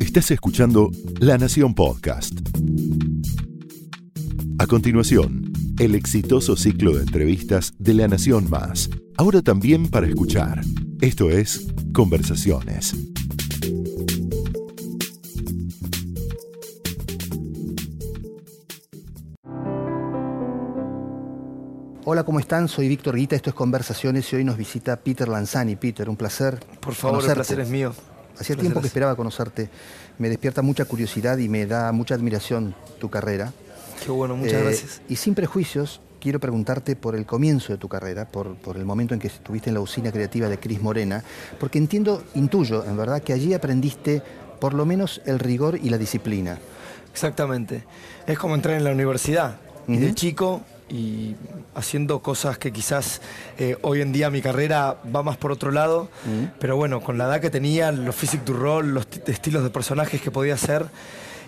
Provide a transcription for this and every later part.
Estás escuchando La Nación Podcast. A continuación, el exitoso ciclo de entrevistas de La Nación Más, ahora también para escuchar. Esto es Conversaciones. Hola, ¿cómo están? Soy Víctor Guita, esto es Conversaciones y hoy nos visita Peter Lanzani. Peter, un placer. Por favor, el conocerte. placer es mío. Hacía tiempo que esperaba conocerte. Me despierta mucha curiosidad y me da mucha admiración tu carrera. Qué bueno, muchas Eh, gracias. Y sin prejuicios, quiero preguntarte por el comienzo de tu carrera, por, por el momento en que estuviste en la usina creativa de Cris Morena, porque entiendo, intuyo, en verdad, que allí aprendiste por lo menos el rigor y la disciplina. Exactamente. Es como entrar en la universidad. Y de chico y haciendo cosas que quizás eh, hoy en día mi carrera va más por otro lado, pero bueno, con la edad que tenía, los physic to roll, los estilos de personajes que podía hacer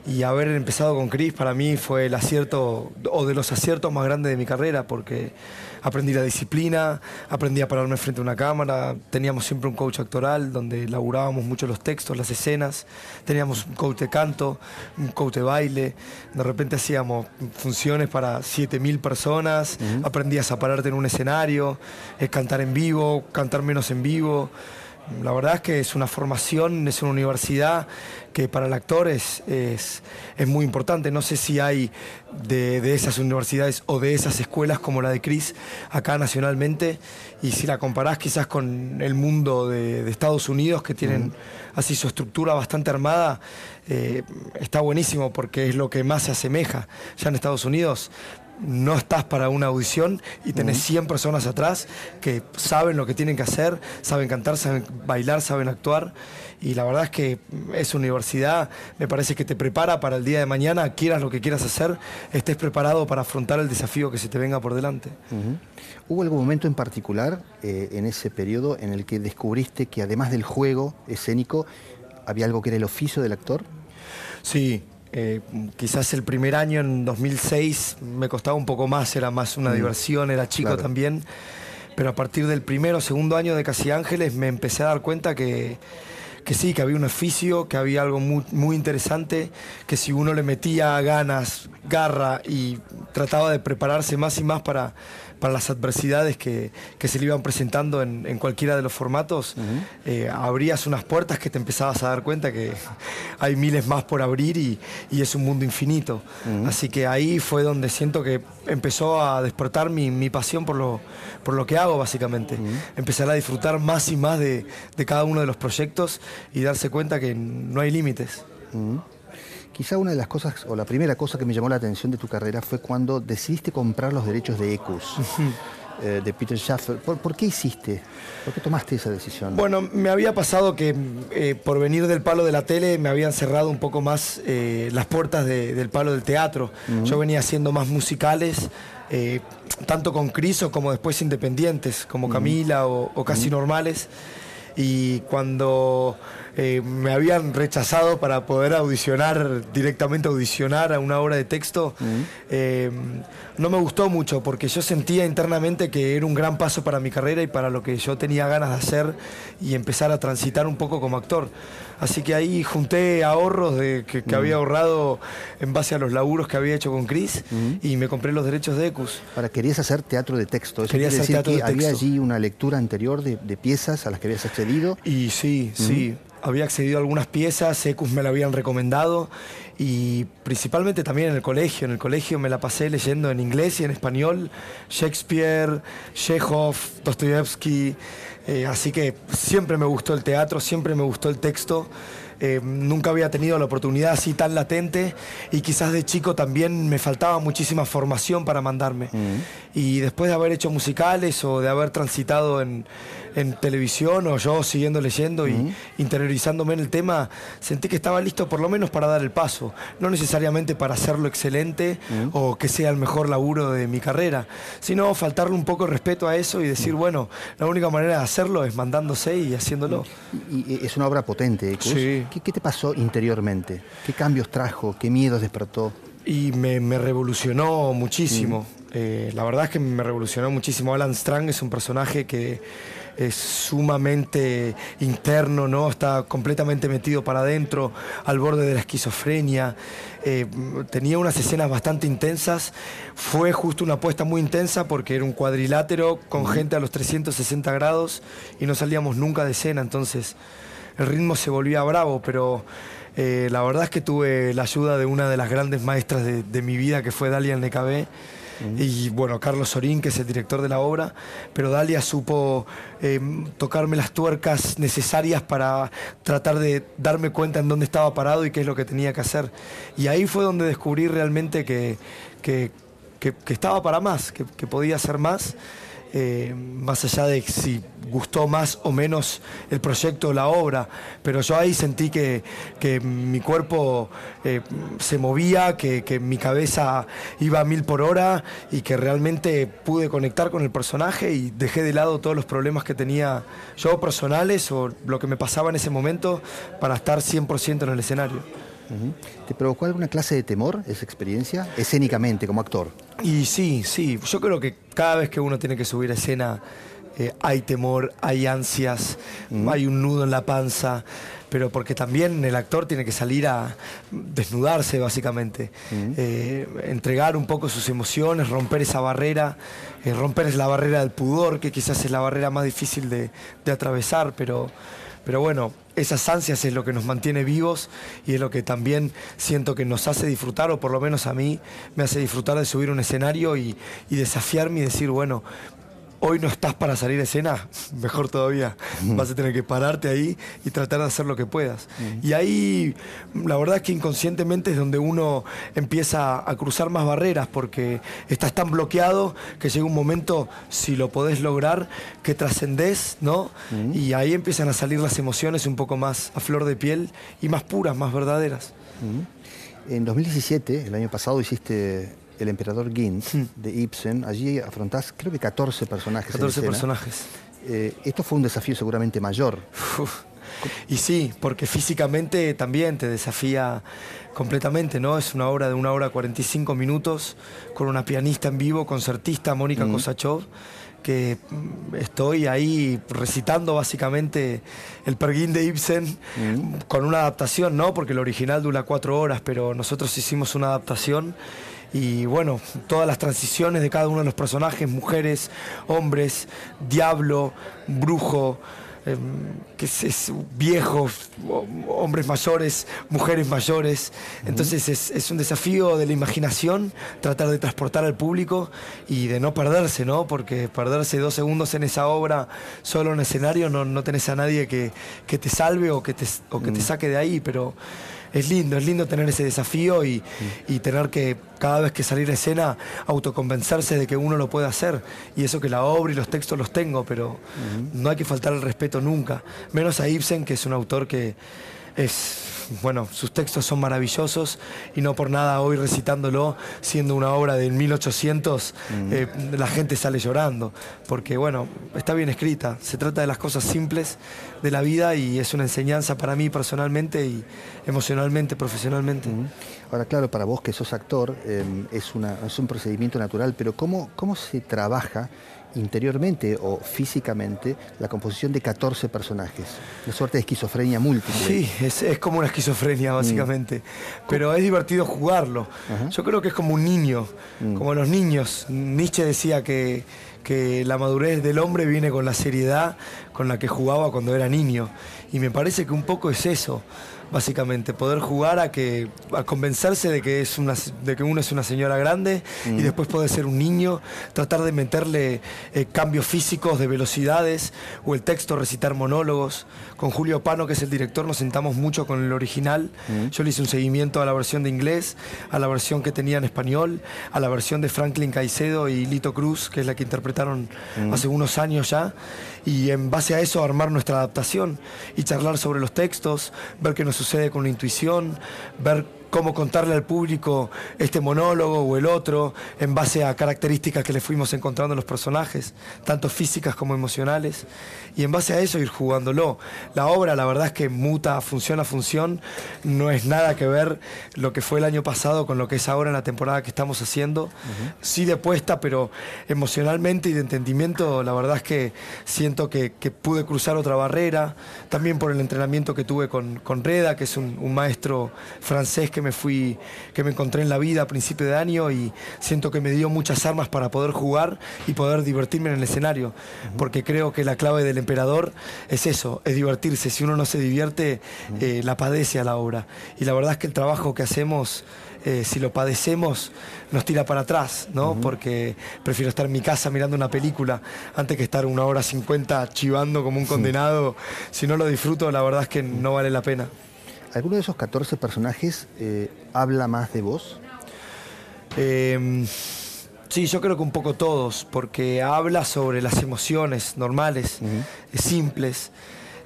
y haber empezado con Chris para mí fue el acierto o de los aciertos más grandes de mi carrera porque aprendí la disciplina, aprendí a pararme frente a una cámara, teníamos siempre un coach actoral donde laburábamos mucho los textos, las escenas, teníamos un coach de canto, un coach de baile, de repente hacíamos funciones para 7000 personas, aprendías a pararte en un escenario, eh, cantar en vivo, cantar menos en vivo. La verdad es que es una formación, es una universidad que para el actor es, es, es muy importante. No sé si hay de, de esas universidades o de esas escuelas como la de Cris acá nacionalmente y si la comparás quizás con el mundo de, de Estados Unidos que tienen así su estructura bastante armada, eh, está buenísimo porque es lo que más se asemeja. Ya en Estados Unidos no estás para una audición y tenés 100 personas atrás que saben lo que tienen que hacer, saben cantar, saben bailar, saben actuar. Y la verdad es que es universidad, me parece que te prepara para el día de mañana, quieras lo que quieras hacer, estés preparado para afrontar el desafío que se te venga por delante. ¿Hubo algún momento en particular eh, en ese periodo en el que descubriste que además del juego escénico, había algo que era el oficio del actor? Sí, eh, quizás el primer año, en 2006, me costaba un poco más, era más una diversión, era chico claro. también. Pero a partir del primero o segundo año de Casi Ángeles me empecé a dar cuenta que, que sí, que había un oficio, que había algo muy, muy interesante, que si uno le metía ganas, garra y trataba de prepararse más y más para, para las adversidades que, que se le iban presentando en, en cualquiera de los formatos, eh, abrías unas puertas que te empezabas a dar cuenta que hay miles más por abrir y, y es un mundo infinito. Así que ahí fue donde siento que empezó a despertar mi, mi pasión por lo, por lo que hago, básicamente. Empezar a disfrutar más y más de, de cada uno de los proyectos y darse cuenta que no hay límites. Quizá una de las cosas, o la primera cosa que me llamó la atención de tu carrera fue cuando decidiste comprar los derechos de Ecus, eh, de Peter Schaffer. ¿Por, por qué hiciste? ¿Por qué tomaste esa decisión? Bueno, me había pasado que eh, por venir del palo de la tele me habían cerrado un poco más eh, las puertas de- del palo del teatro. Yo venía haciendo más musicales, tanto con Criso como después independientes, como Camila o, o casi normales. Y cuando eh, me habían rechazado para poder audicionar, directamente audicionar a una obra de texto, eh, no me gustó mucho porque yo sentía internamente que era un gran paso para mi carrera y para lo que yo tenía ganas de hacer y empezar a transitar un poco como actor. Así que ahí junté ahorros de, que, que había ahorrado en base a los laburos que había hecho con Chris y me compré los derechos de Ecus. Ahora, querías hacer teatro de texto. Eso Quería quiere hacer decir teatro que de había texto. allí una lectura anterior de, de piezas a las que habías accedido. Y sí, sí, había accedido a algunas piezas, Ecus me la habían recomendado y principalmente también en el colegio. En el colegio me la pasé leyendo en inglés y en español Shakespeare, Chekhov, Dostoyevsky. eh, así que siempre me gustó el teatro, siempre me gustó el texto. Eh, nunca había tenido la oportunidad así tan latente y quizás de chico también me faltaba muchísima formación para mandarme. Y después de haber hecho musicales o de haber transitado en, en televisión o yo siguiendo leyendo y interiorizándome en el tema, sentí que estaba listo por lo menos para dar el paso. No necesariamente para hacerlo excelente o que sea el mejor laburo de mi carrera, sino faltarle un poco de respeto a eso y decir, bueno, la única manera de hacerlo es mandándose y haciéndolo. Y, y es una obra potente, Ecus. Sí. ¿Qué, qué te pasó interiormente? ¿Qué cambios trajo? ¿Qué miedos despertó? Y me, me revolucionó muchísimo. Eh, la verdad es que me revolucionó muchísimo. Alan Strang es un personaje que es sumamente interno, ¿no? Está completamente metido para adentro, al borde de la esquizofrenia. Eh, tenía unas escenas bastante intensas. Fue justo una apuesta muy intensa porque era un cuadrilátero con gente a los 360 grados y no salíamos nunca de escena, entonces el ritmo se volvía bravo, pero eh, la verdad es que tuve la ayuda de una de las grandes maestras de, mi vida, que fue Dalia Necabé, y bueno, Carlos Sorín, que es el director de la obra, pero Dalia supo eh, tocarme las tuercas necesarias para tratar de darme cuenta en dónde estaba parado y qué es lo que tenía que hacer. Y ahí fue donde descubrí realmente que, que, estaba para más, que, podía hacer más. Eh, más allá de si gustó más o menos el proyecto o la obra, pero yo ahí sentí que, mi cuerpo eh, se movía, que, mi cabeza iba a mil por hora y que realmente pude conectar con el personaje y dejé de lado todos los problemas que tenía yo personales o lo que me pasaba en ese momento para estar 100% en el escenario. ¿Te provocó alguna clase de temor esa experiencia, escénicamente, como actor? Y sí, sí. Yo creo que cada vez que uno tiene que subir a escena eh, hay temor, hay ansias, hay un nudo en la panza, pero porque también el actor tiene que salir a desnudarse básicamente, eh, entregar un poco sus emociones, romper esa barrera, eh, romper la barrera del pudor, que quizás es la barrera más difícil de, de atravesar, pero pero bueno, esas ansias es lo que nos mantiene vivos y es lo que también siento que nos hace disfrutar, o por lo menos a mí me hace disfrutar de subir un escenario y, y desafiarme y decir, bueno, hoy no estás para salir a escena, mejor todavía. Vas a tener que pararte ahí y tratar de hacer lo que puedas. Y ahí, la verdad es que inconscientemente es donde uno empieza a cruzar más barreras, porque estás tan bloqueado que llega un momento, si lo podés lograr, que trascendés, ¿no? Y ahí empiezan a salir las emociones un poco más a flor de piel y más puras, más verdaderas. En 2017, el año pasado, hiciste el emperador Gint hmm. de Ibsen, allí afrontás creo que 14 personajes. 14 personajes. Eh, esto fue un desafío seguramente mayor. Y sí, porque físicamente también te desafía completamente, ¿no? Es una obra de una hora 45 minutos con una pianista en vivo, concertista, Mónica mm. Kosachov, que mm, estoy ahí recitando básicamente el Perguín de Ibsen mm. con una adaptación, ¿no? Porque el original dura cuatro horas, pero nosotros hicimos una adaptación y bueno, todas las transiciones de cada uno de los personajes, mujeres, hombres, diablo, brujo, em, que es, viejos, hombres mayores, mujeres mayores. Entonces es, un desafío de la imaginación tratar de transportar al público y de no perderse, ¿no? Porque perderse dos segundos en esa obra solo en escenario no, no tenés a nadie que, te salve o que te, o que te saque de ahí, pero es lindo, es lindo tener ese desafío y, tener que cada vez que salir a escena autoconvencerse de que uno lo puede hacer. Y eso que la obra y los textos los tengo, pero no hay que faltar el respeto nunca. Menos a Ibsen, que es un autor que es bueno, sus textos son maravillosos y no por nada hoy recitándolo, siendo una obra del 1800, eh, la gente sale llorando, porque bueno, está bien escrita, se trata de las cosas simples de la vida y es una enseñanza para mí personalmente y emocionalmente, profesionalmente. Ahora, claro, para vos que sos actor, em, es, una, es un procedimiento natural, pero ¿cómo, cómo se trabaja interiormente o físicamente la composición de 14 personajes. Una suerte de esquizofrenia múltiple. Sí, es, como una esquizofrenia mm. básicamente. Pero es divertido jugarlo. Yo creo que es como un niño, mm. como los niños. Nietzsche decía que, que la madurez del hombre viene con la seriedad con la que jugaba cuando era niño. Y me parece que un poco es eso básicamente, poder jugar a que a convencerse de que es una de que uno es una señora grande y mm. después puede ser un niño, tratar de meterle eh, cambios físicos de velocidades o el texto recitar monólogos. Con Julio Pano, que es el director, nos sentamos mucho con el original. Mm. Yo le hice un seguimiento a la versión de inglés, a la versión que tenía en español, a la versión de Franklin Caicedo y Lito Cruz, que es la que interpretaron mm. hace unos años ya, y en base a eso armar nuestra adaptación y charlar sobre los textos, ver qué nos sucede con la intuición, ver cómo contarle al público este monólogo o el otro en base a características que le fuimos encontrando en los personajes, tanto físicas como emocionales, y en base a eso ir jugándolo. La obra, la verdad es que muta función a función, no es nada que ver lo que fue el año pasado con lo que es ahora en la temporada que estamos haciendo. Sí de puesta, pero emocionalmente y de entendimiento, la verdad es que siento que, pude cruzar otra barrera, también por el entrenamiento que tuve con, con Reda, que es un, un maestro francés que me fui, que me encontré en la vida a principio de año y siento que me dio muchas armas para poder jugar y poder divertirme en el escenario. Porque creo que la clave del emperador es eso, es divertirse. Si uno no se divierte, eh, la padece a la obra. Y la verdad es que el trabajo que hacemos eh, si lo padecemos, nos tira para atrás, ¿no? Porque prefiero estar en mi casa mirando una película antes que estar una hora cincuenta chivando como un condenado. Si no lo disfruto, la verdad es que no vale la pena. ¿Alguno de esos 14 personajes eh, habla más de vos? Em, sí, yo creo que un poco todos, porque habla sobre las emociones normales, simples.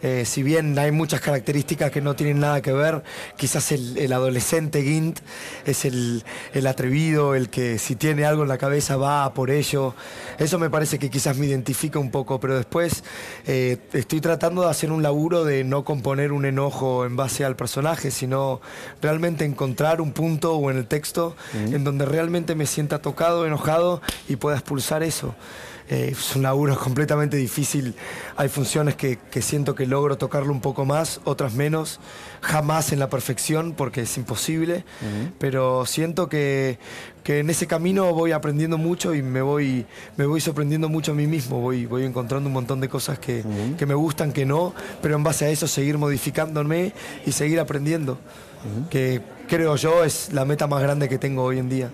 Eh, si bien hay muchas características que no tienen nada que ver, quizás el, adolescente Gint es el, atrevido, el que si tiene algo en la cabeza va por ello. Eso me parece que quizás me identifica un poco, pero después eh, estoy tratando de hacer un laburo de no componer un enojo en base al personaje, sino realmente encontrar un punto o en el texto en donde realmente me sienta tocado, enojado y pueda expulsar eso. Eh, es un laburo completamente difícil. Hay funciones que, siento que logro tocarlo un poco más, otras menos. Jamás en la perfección porque es imposible, pero siento que, en ese camino voy aprendiendo mucho y me voy, me voy sorprendiendo mucho a mí mismo. Voy, voy encontrando un montón de cosas que, me gustan, que no, pero en base a eso seguir modificándome y seguir aprendiendo. Que creo yo es la meta más grande que tengo hoy en día.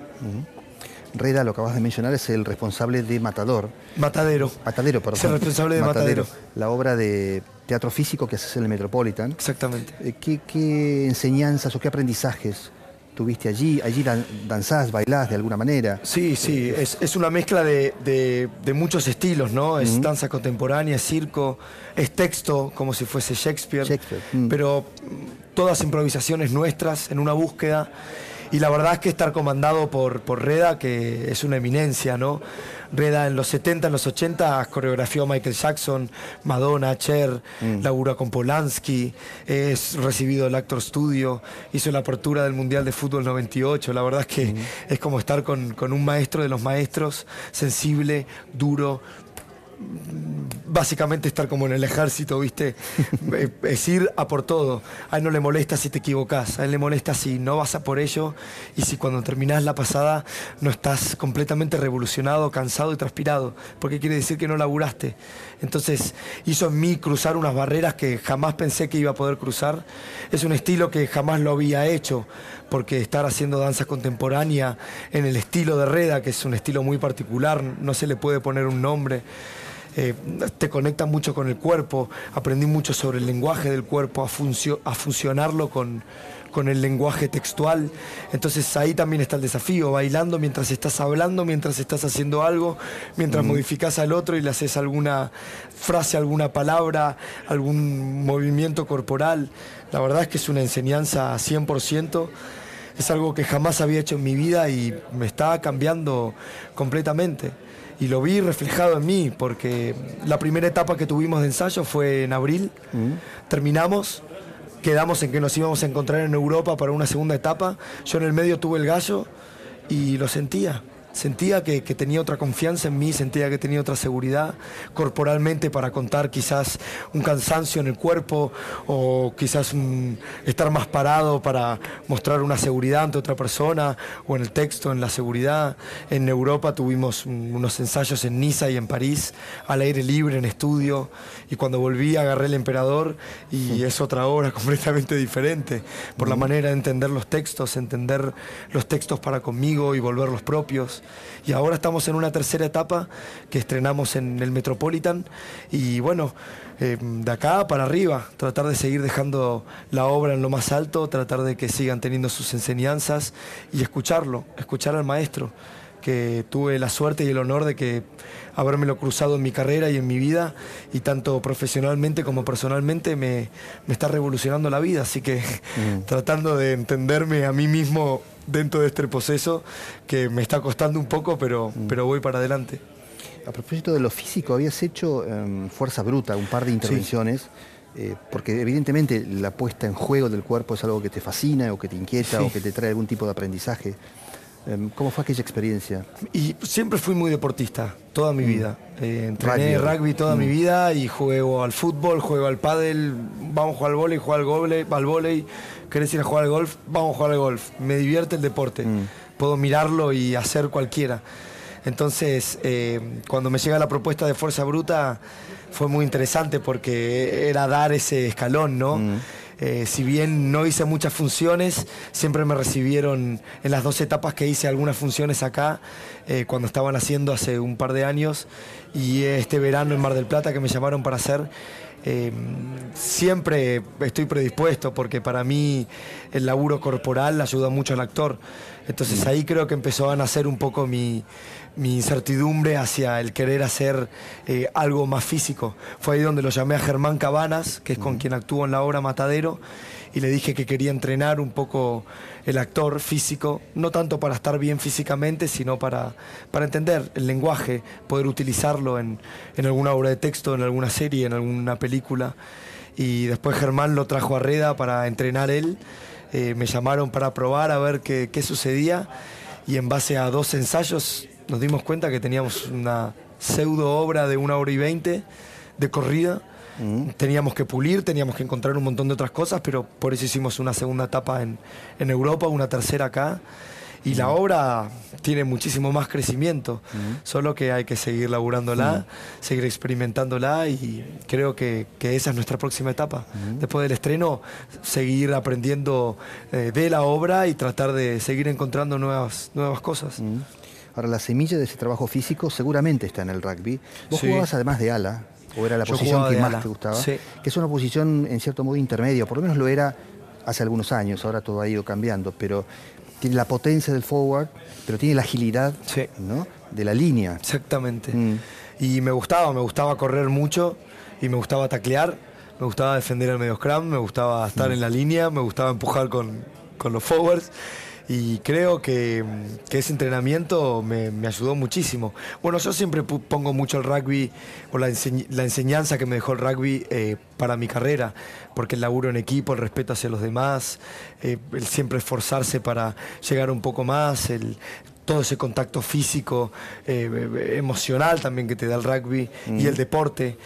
Reda, lo que acabas de mencionar, es el responsable de Matador. Matadero. Matadero, perdón. Es el responsable de Matadero. La obra de teatro físico que haces en el Metropolitan. Exactamente. Eh, ¿Qué, enseñanzas o qué aprendizajes tuviste allí? ¿Allí danzás, bailás de alguna manera? Sí, sí, es, una mezcla de, muchos estilos, ¿no? Es danza contemporánea, es circo, es texto, como si fuese Shakespeare. Shakespeare. Mm. Pero todas improvisaciones nuestras en una búsqueda. Y la verdad es que estar comandado por, por Reda, que es una eminencia, ¿no? Reda en los 70, en los 80 coreografió a Michael Jackson, Madonna, Cher, mm. Laura con Polanski, es recibido el Actor Studio, hizo la apertura del Mundial de Fútbol 98. La verdad es que mm. es como estar con, con un maestro de los maestros, sensible, duro, básicamente estar como en el ejército, ¿viste? Eh, es ir a por todo. A él no le molesta si te equivocas, a él le molesta si no vas a por ello y si cuando terminás la pasada no estás completamente revolucionado, cansado y transpirado, porque quiere decir que no laburaste. Entonces hizo en mí cruzar unas barreras que jamás pensé que iba a poder cruzar. Es un estilo que jamás lo había hecho, porque estar haciendo danza contemporánea en el estilo de Reda, que es un estilo muy particular, no se le puede poner un nombre. Eh, te conecta mucho con el cuerpo, aprendí mucho sobre el lenguaje del cuerpo, a, a funcionarlo con, con el lenguaje textual. Entonces ahí también está el desafío, bailando mientras estás hablando, mientras estás haciendo algo, mientras modificas al otro y le haces alguna frase, alguna palabra, algún movimiento corporal. La verdad es que es una enseñanza 100%. Es algo que jamás había hecho en mi vida y me está cambiando completamente. Y lo vi reflejado en mí, porque la primera etapa que tuvimos de ensayo fue en abril, mm. terminamos, quedamos en que nos íbamos a encontrar en Europa para una segunda etapa, yo en el medio tuve el gallo y lo sentía, Sentía que, tenía otra confianza en mí, sentía que tenía otra seguridad corporalmente para contar quizás un cansancio en el cuerpo o quizás estar más parado para mostrar una seguridad ante otra persona o en el texto, en la seguridad. En Europa tuvimos unos ensayos en Niza y en París, al aire libre, en estudio, y cuando volví agarré el emperador y es otra obra completamente diferente, por la manera de entender los textos, entender los textos para conmigo y volver los propios. Y ahora estamos en una tercera etapa que estrenamos en el Metropolitan y bueno, eh, de acá para arriba, tratar de seguir dejando la obra en lo más alto, tratar de que sigan teniendo sus enseñanzas y escucharlo, escuchar al maestro que tuve la suerte y el honor de que habérmelo cruzado en mi carrera y en mi vida, y tanto profesionalmente como personalmente me, está revolucionando la vida, así que mm. tratando de entenderme a mí mismo dentro de este proceso, que me está costando un poco, pero, mm. pero voy para adelante. A propósito de lo físico, habías hecho em, Fuerza Bruta, un par de intervenciones. Eh, porque evidentemente la puesta en juego del cuerpo es algo que te fascina o que te inquieta o que te trae algún tipo de aprendizaje. Em, ¿Cómo fue aquella experiencia? Y siempre fui muy deportista, toda mi mm. vida. Eh, entrené rugby, toda mi mm. vida y juego al fútbol, juego al pádel, vamos a jugar al vóley, juego al, al vóley, querés ir a jugar al golf, vamos a jugar al golf. Me divierte el deporte, mm. puedo mirarlo y hacer cualquiera. Entonces, eh, cuando me llega la propuesta de Fuerza Bruta, fue muy interesante porque era dar ese escalón, ¿no? Eh, si bien no hice muchas funciones, siempre me recibieron en las dos etapas que hice algunas funciones acá, eh, cuando estaban haciendo hace un par de años, y este verano en Mar del Plata que me llamaron para hacer. siempre estoy predispuesto porque para mí el laburo corporal ayuda mucho al actor. Entonces mm. ahí creo que empezó a nacer un poco mi, mi incertidumbre hacia el querer hacer eh, algo más físico. Fue ahí donde lo llamé a Germán Cabanas, que es con quien actúo en la obra Matadero, y le dije que quería entrenar un poco el actor físico, no tanto para estar bien físicamente, sino para, para entender el lenguaje, poder utilizarlo en, alguna obra de texto, en alguna serie, en alguna película. Y después Germán lo trajo a Reda para entrenar él. Eh, me llamaron para probar a ver qué, qué sucedía y en base a dos ensayos nos dimos cuenta que teníamos una pseudo obra de una hora y veinte de corrida. Mm. Teníamos que pulir, teníamos que encontrar un montón de otras cosas, pero por eso hicimos una segunda etapa en, Europa, una tercera acá. Y la mm. obra tiene muchísimo más crecimiento, mm. solo que hay que seguir laburándola, seguir experimentándola y creo que, esa es nuestra próxima etapa. Después del estreno, seguir aprendiendo eh, de la obra y tratar de seguir encontrando nuevas, nuevas cosas. Ahora, la semilla de ese trabajo físico seguramente está en el rugby. Vos jugabas además de ala, o era la posición que más te gustaba, que es una posición en cierto modo intermedia, por lo menos lo era hace algunos años, ahora todo ha ido cambiando, pero tiene la potencia del forward, pero tiene la agilidad de la línea. Exactamente. Mm. Y me gustaba, me gustaba correr mucho y me gustaba taclear, me gustaba defender el medio scrum, me gustaba estar mm. en la línea, me gustaba empujar con, con los forwards y creo que, ese entrenamiento me, ayudó muchísimo. Bueno, yo siempre pongo mucho el rugby o la, enseñanza que me dejó el rugby eh, para mi carrera, porque el laburo en equipo, el respeto hacia los demás, eh, el siempre esforzarse para llegar un poco más, el, todo ese contacto físico, eh, emocional también que te da el rugby y mm. el deporte.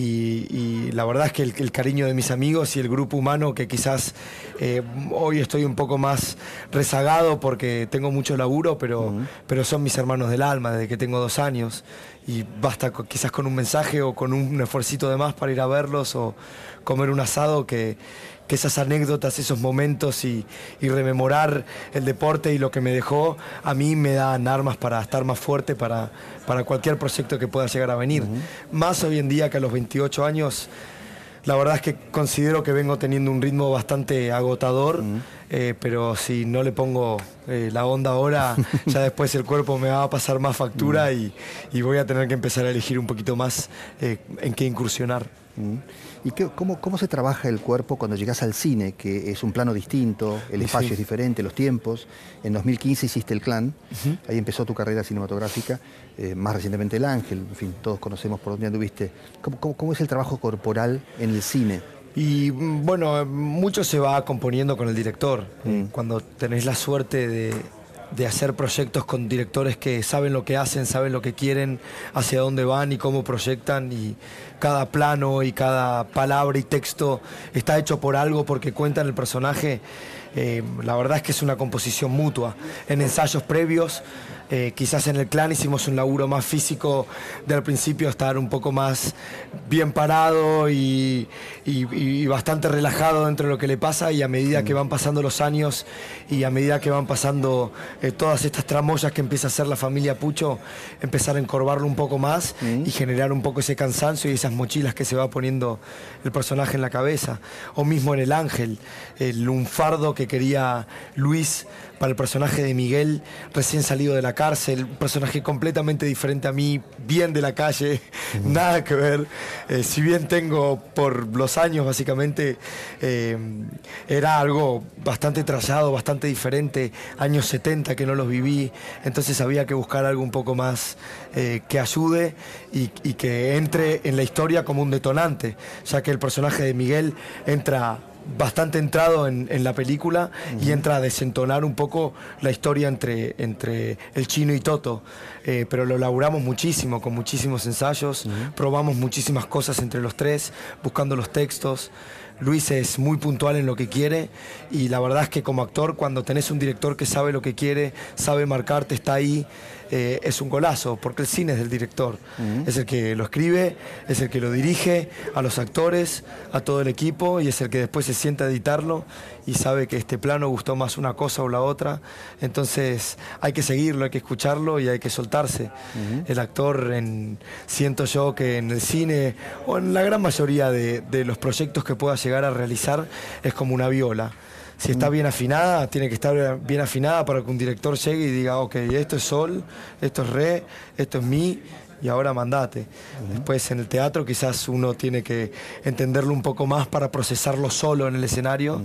Y, la verdad es que el, cariño de mis amigos y el grupo humano, que quizás eh, hoy estoy un poco más rezagado porque tengo mucho laburo, pero, pero son mis hermanos del alma desde que tengo dos años. Y basta quizás con un mensaje o con un esfuercito de más para ir a verlos o comer un asado que, que esas anécdotas, esos momentos y, rememorar el deporte y lo que me dejó, a mí me dan armas para estar más fuerte para, para cualquier proyecto que pueda llegar a venir. Más hoy en día que a los 28 años, la verdad es que considero que vengo teniendo un ritmo bastante agotador. Eh, pero si no le pongo eh, la onda ahora, ya después el cuerpo me va a pasar más factura y, voy a tener que empezar a elegir un poquito más eh, en qué incursionar. ¿Y cómo, cómo, se trabaja el cuerpo cuando llegas al cine, que es un plano distinto, el espacio es diferente, los tiempos? En 2015 hiciste El Clan, ahí empezó tu carrera cinematográfica, eh, más recientemente El Ángel, en fin, todos conocemos por dónde anduviste. ¿Cómo, cómo, es el trabajo corporal en el cine? Y mm, bueno, mucho se va componiendo con el director. Mm. Cuando tenés la suerte de, de hacer proyectos con directores que saben lo que hacen, saben lo que quieren, hacia dónde van y cómo proyectan y cada plano y cada palabra y texto está hecho por algo porque cuentan el personaje. Eh, la verdad es que es una composición mutua. En ensayos previos eh, quizás en el clan hicimos un laburo más físico del principio, estar un poco más bien parado y, bastante relajado dentro de lo que le pasa y a medida que van pasando los años y a medida que van pasando eh, todas estas tramoyas que empieza a hacer la familia Pucho, empezar a encorvarlo un poco más y generar un poco ese cansancio y esas mochilas que se va poniendo el personaje en la cabeza. O mismo en El Ángel, el lunfardo que quería Luis para el personaje de Miguel, recién salido de la cárcel, un personaje completamente diferente a mí, bien de la calle, nada que ver. Eh, si bien tengo por los años, básicamente, eh, era algo bastante trallado, bastante diferente, años 70 que no los viví, entonces había que buscar algo un poco más eh, que ayude y, y que entre en la historia como un detonante, ya que el personaje de Miguel entra bastante entrado en, la película y entra a desentonar un poco la historia entre, entre el chino y Toto. Eh, pero lo laburamos muchísimo, con muchísimos ensayos, probamos muchísimas cosas entre los tres, buscando los textos. Luis es muy puntual en lo que quiere y la verdad es que como actor cuando tenés un director que sabe lo que quiere, sabe marcarte, está ahí, eh, es un golazo, porque el cine es del director. Es el que lo escribe, es el que lo dirige a los actores, a todo el equipo y es el que después se sienta a editarlo y sabe que este plano gustó más una cosa o la otra. Entonces hay que seguirlo, hay que escucharlo y hay que soltarse. El actor, en, siento yo que en el cine o en la gran mayoría de, de los proyectos que pueda llegar a realizar es como una viola si está bien afinada, tiene que estar bien afinada para que un director llegue y diga, ok, esto es sol, esto es re, esto es mi, y ahora mandate. Después en el teatro quizás uno tiene que entenderlo un poco más para procesarlo solo en el escenario,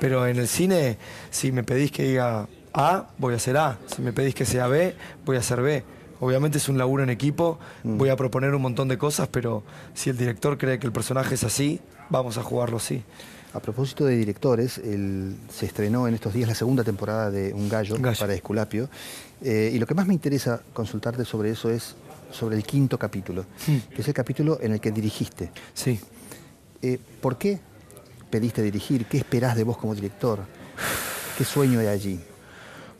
pero en el cine, si me pedís que diga A, voy a hacer A, si me pedís que sea B, voy a hacer B. Obviamente es un laburo en equipo, voy a proponer un montón de cosas, pero si el director cree que el personaje es así, vamos a jugarlo así. A propósito de directores, se estrenó en estos días la segunda temporada de Un Gallo, para Esculapio. Eh, y lo que más me interesa consultarte sobre eso es sobre el quinto capítulo, que es el capítulo en el que dirigiste. Sí. Eh, ¿Por qué pediste dirigir? ¿Qué esperás de vos como director? ¿Qué sueño hay allí?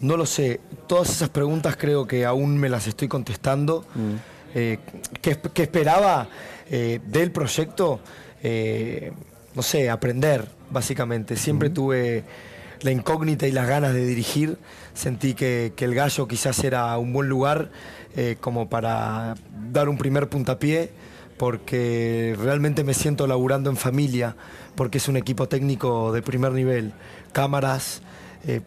No lo sé. Todas esas preguntas creo que aún me las estoy contestando. Mm. Eh, ¿qué, esperaba del proyecto? no sé, aprender, básicamente. Siempre tuve la incógnita y las ganas de dirigir. Sentí que, el gallo quizás era un buen lugar eh, como para dar un primer puntapié, porque realmente me siento laburando en familia, porque es un equipo técnico de primer nivel. Cámaras, eh,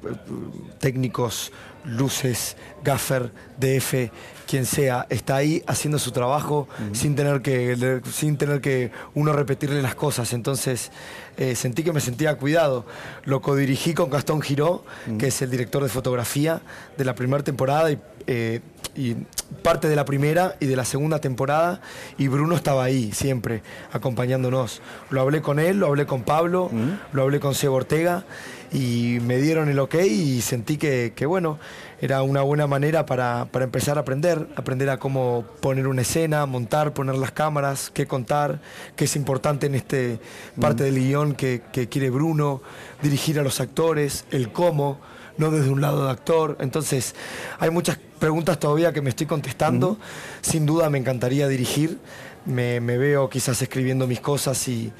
técnicos, luces, gaffer, DF, quien sea, está ahí haciendo su trabajo sin, tener que, sin tener que uno repetirle las cosas. Entonces eh, sentí que me sentía cuidado. Lo codirigí con Gastón Giró, que es el director de fotografía de la primera temporada y, eh, y, parte de la primera y de la segunda temporada. Y Bruno estaba ahí siempre, acompañándonos. Lo hablé con él, lo hablé con Pablo, lo hablé con Sebo Ortega y me dieron el ok y sentí que, bueno, era una buena manera para, empezar a aprender, aprender a cómo poner una escena, montar, poner las cámaras, qué contar, qué es importante en este parte del guion que, quiere Bruno, dirigir a los actores, el cómo, no desde un lado de actor. Entonces, hay muchas preguntas todavía que me estoy contestando. Sin duda me encantaría dirigir. me veo quizás escribiendo mis cosas y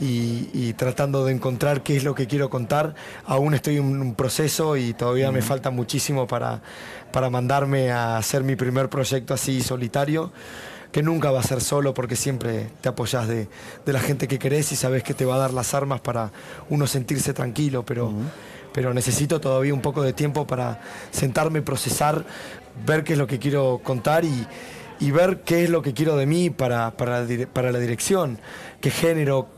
y, tratando de encontrar qué es lo que quiero contar. Aún estoy en un proceso y todavía me falta muchísimo para, para mandarme a hacer mi primer proyecto así solitario que nunca va a ser solo porque siempre te apoyas de, la gente que querés y sabes que te va a dar las armas para uno sentirse tranquilo, pero, pero necesito todavía un poco de tiempo para sentarme, procesar, ver qué es lo que quiero contar y, ver qué es lo que quiero de mí para, para, para la dirección, qué género,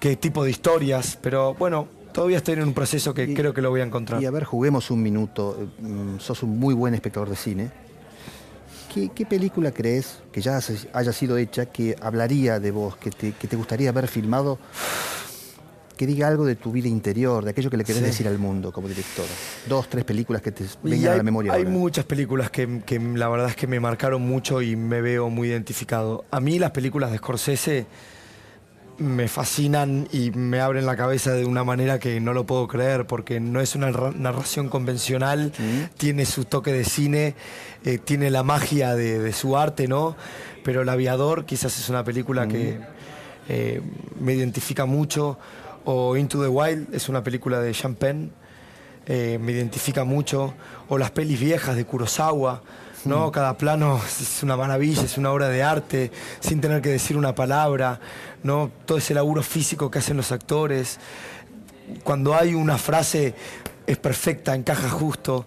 qué tipo de historias, pero bueno, todavía estoy en un proceso que creo que lo voy a encontrar. Y a ver, juguemos un minuto. Mm, sos un muy buen espectador de cine. ¿Qué, película crees que ya haya sido hecha que hablaría de vos, que te, gustaría haber filmado, que diga algo de tu vida interior, de aquello que le querés decir al mundo como director? Dos, tres películas que te vengan a la memoria. Hay muchas películas que, que la verdad es que me marcaron mucho y me veo muy identificado. A mí las películas de Scorsese me fascinan y me abren la cabeza de una manera que no lo puedo creer, porque no es una narración convencional, mm. tiene su toque de cine, eh, tiene la magia de, su arte, ¿no? Pero El Aviador quizás es una película que mm. eh, me identifica mucho, o Into the Wild es una película de Champagne, eh, me identifica mucho, o las pelis viejas de Kurosawa, ¿no? Cada plano es una maravilla, es una obra de arte, sin tener que decir una palabra, ¿no? Todo ese laburo físico que hacen los actores. Cuando hay una frase es perfecta, encaja justo.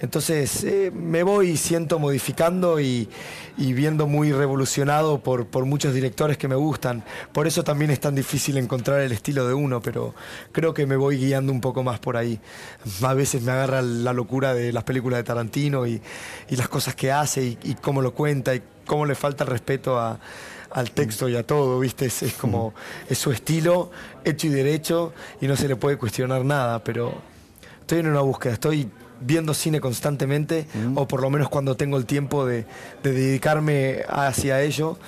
Entonces eh, me voy, siento modificando y, viendo muy revolucionado por, por, muchos directores que me gustan. Por eso también es tan difícil encontrar el estilo de uno, pero creo que me voy guiando un poco más por ahí. A veces me agarra la locura de las películas de Tarantino y, las cosas que hace y, cómo lo cuenta y cómo le falta el respeto al texto y a todo, ¿viste? Es, es, como, es su estilo, hecho y derecho, y no se le puede cuestionar nada, pero estoy en una búsqueda, estoy viendo cine constantemente, o por lo menos cuando tengo el tiempo de, dedicarme hacia ello.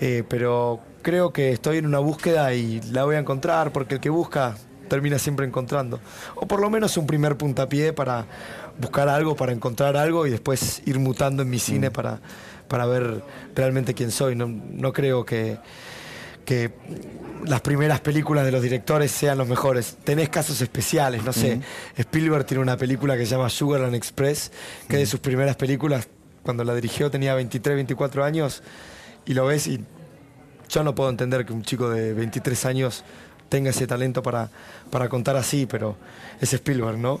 Eh, pero creo que estoy en una búsqueda y la voy a encontrar, porque el que busca termina siempre encontrando. O por lo menos un primer puntapié para buscar algo, para encontrar algo y después ir mutando en mi cine para, para ver realmente quién soy. No, no creo que, que las primeras películas de los directores sean los mejores. Tenés casos especiales, no sé. Spielberg tiene una película que se llama Sugarland Express, que de sus primeras películas, cuando la dirigió tenía 23, 24 años, y lo ves y yo no puedo entender que un chico de 23 años tenga ese talento para, para contar así, pero es Spielberg, ¿no?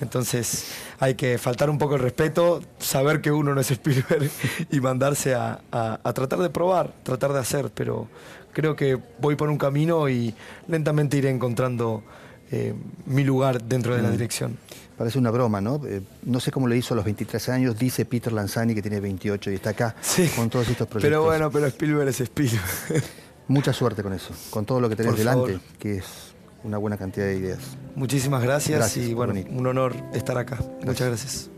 Entonces hay que faltar un poco el respeto, saber que uno no es Spielberg y mandarse a, a tratar de probar, tratar de hacer, pero creo que voy por un camino y lentamente iré encontrando eh, mi lugar dentro de la mm. dirección. Parece una broma, ¿no? Eh, no sé cómo le hizo a los 23 años, dice Peter Lanzani que tiene 28 y está acá con todos estos proyectos. Pero bueno, pero Spielberg es Spielberg. Mucha suerte con eso, con todo lo que tenés delante, que es una buena cantidad de ideas. Muchísimas gracias, y bueno, un honor estar acá. Muchas gracias.